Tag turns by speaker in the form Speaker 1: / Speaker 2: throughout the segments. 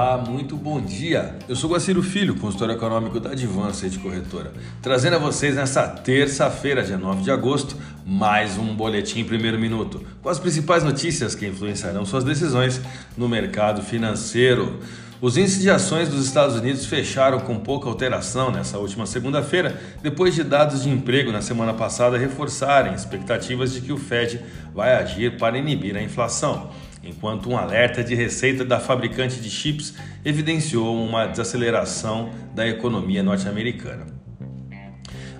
Speaker 1: Olá, muito bom dia. Eu sou Guaciro Filho, consultor econômico da Advanced Corretora, trazendo a vocês nessa terça-feira, dia 9 de agosto, mais um boletim primeiro minuto, com as principais notícias que influenciarão suas decisões no mercado financeiro. Os índices de ações dos Estados Unidos fecharam com pouca alteração nessa última segunda-feira, depois de dados de emprego na semana passada reforçarem expectativas de que o Fed vai agir para inibir a inflação enquanto um alerta de receita da fabricante de chips evidenciou uma desaceleração da economia norte-americana.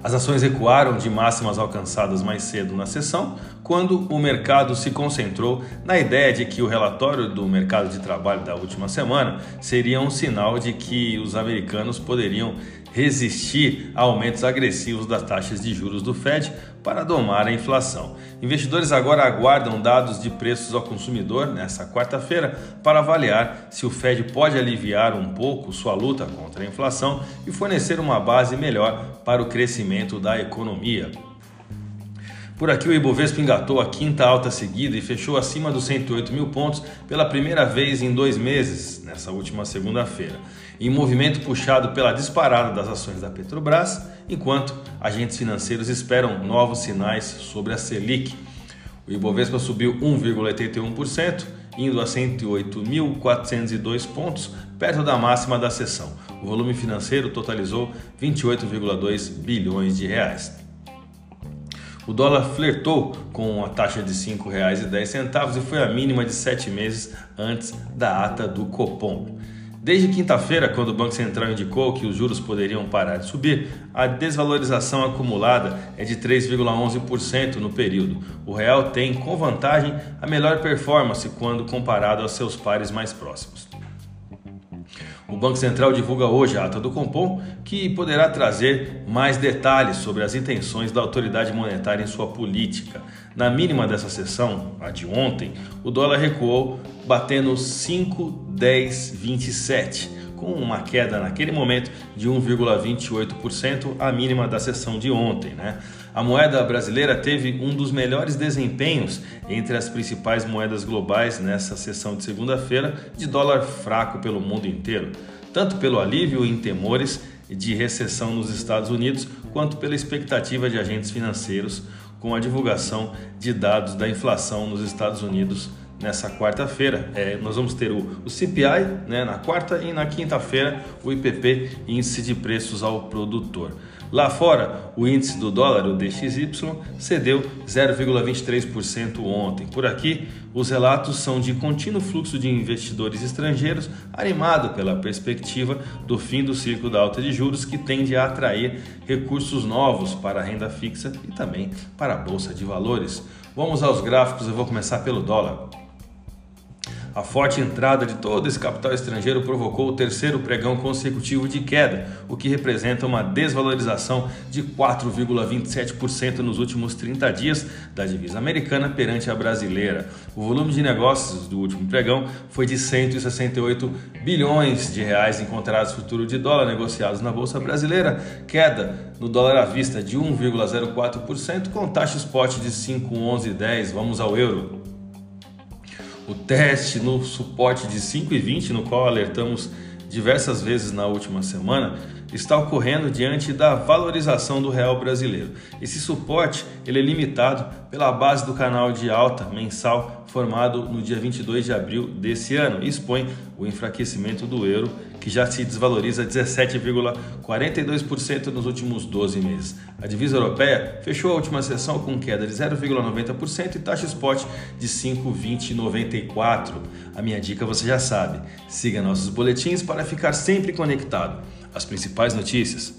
Speaker 1: As ações recuaram de máximas alcançadas mais cedo na sessão, quando o mercado se concentrou na ideia de que o relatório do mercado de trabalho da última semana seria um sinal de que os americanos poderiam resistir a aumentos agressivos das taxas de juros do Fed para domar a inflação. Investidores agora aguardam dados de preços ao consumidor nesta quarta-feira para avaliar se o Fed pode aliviar um pouco sua luta contra a inflação e fornecer uma base melhor para o crescimento da economia. Por aqui, o Ibovespa engatou a quinta alta seguida e fechou acima dos 108 mil pontos pela primeira vez em dois meses, nessa última segunda-feira, em movimento puxado pela disparada das ações da Petrobras, enquanto agentes financeiros esperam novos sinais sobre a Selic. O Ibovespa subiu 1,81%, indo a 108.402 pontos, perto da máxima da sessão. O volume financeiro totalizou 28,2 bilhões de reais. O dólar flertou com a taxa de R$ 5,10 e foi a mínima de sete meses antes da ata do Copom. Desde quinta-feira, quando o Banco Central indicou que os juros poderiam parar de subir, a desvalorização acumulada é de 3,11% no período. O real tem, com vantagem, a melhor performance quando comparado aos seus pares mais próximos. O Banco Central divulga hoje a ata do Compom, que poderá trazer mais detalhes sobre as intenções da autoridade monetária em sua política. Na mínima dessa sessão, a de ontem, o dólar recuou, batendo 5,1027, com uma queda naquele momento de 1,28%, a mínima da sessão de ontem. Né? A moeda brasileira teve um dos melhores desempenhos entre as principais moedas globais nessa sessão de segunda-feira, de dólar fraco pelo mundo inteiro, tanto pelo alívio em temores de recessão nos Estados Unidos, quanto pela expectativa de agentes financeiros com a divulgação de dados da inflação nos Estados Unidos nessa quarta-feira. É, nós vamos ter o, o CPI né, na quarta e na quinta-feira o IPP, Índice de Preços ao Produtor. Lá fora, o índice do dólar, o DXY, cedeu 0,23% ontem. Por aqui, os relatos são de contínuo fluxo de investidores estrangeiros, animado pela perspectiva do fim do ciclo da alta de juros, que tende a atrair recursos novos para a renda fixa e também para a bolsa de valores. Vamos aos gráficos, eu vou começar pelo dólar. A forte entrada de todo esse capital estrangeiro provocou o terceiro pregão consecutivo de queda, o que representa uma desvalorização de 4,27% nos últimos 30 dias da divisa americana perante a brasileira. O volume de negócios do último pregão foi de 168 bilhões de reais em contratos futuro de dólar negociados na bolsa brasileira, queda no dólar à vista de 1,04% com taxa spot de 5,1110. Vamos ao euro o teste no suporte de 5,20, no qual alertamos diversas vezes na última semana, está ocorrendo diante da valorização do real brasileiro. Esse suporte ele é limitado pela base do canal de alta mensal formado no dia 22 de abril desse ano e expõe o enfraquecimento do euro, que já se desvaloriza 17,42% nos últimos 12 meses. A divisa europeia fechou a última sessão com queda de 0,90% e taxa spot de 5,2094. A minha dica você já sabe. Siga nossos boletins para ficar sempre conectado. As principais notícias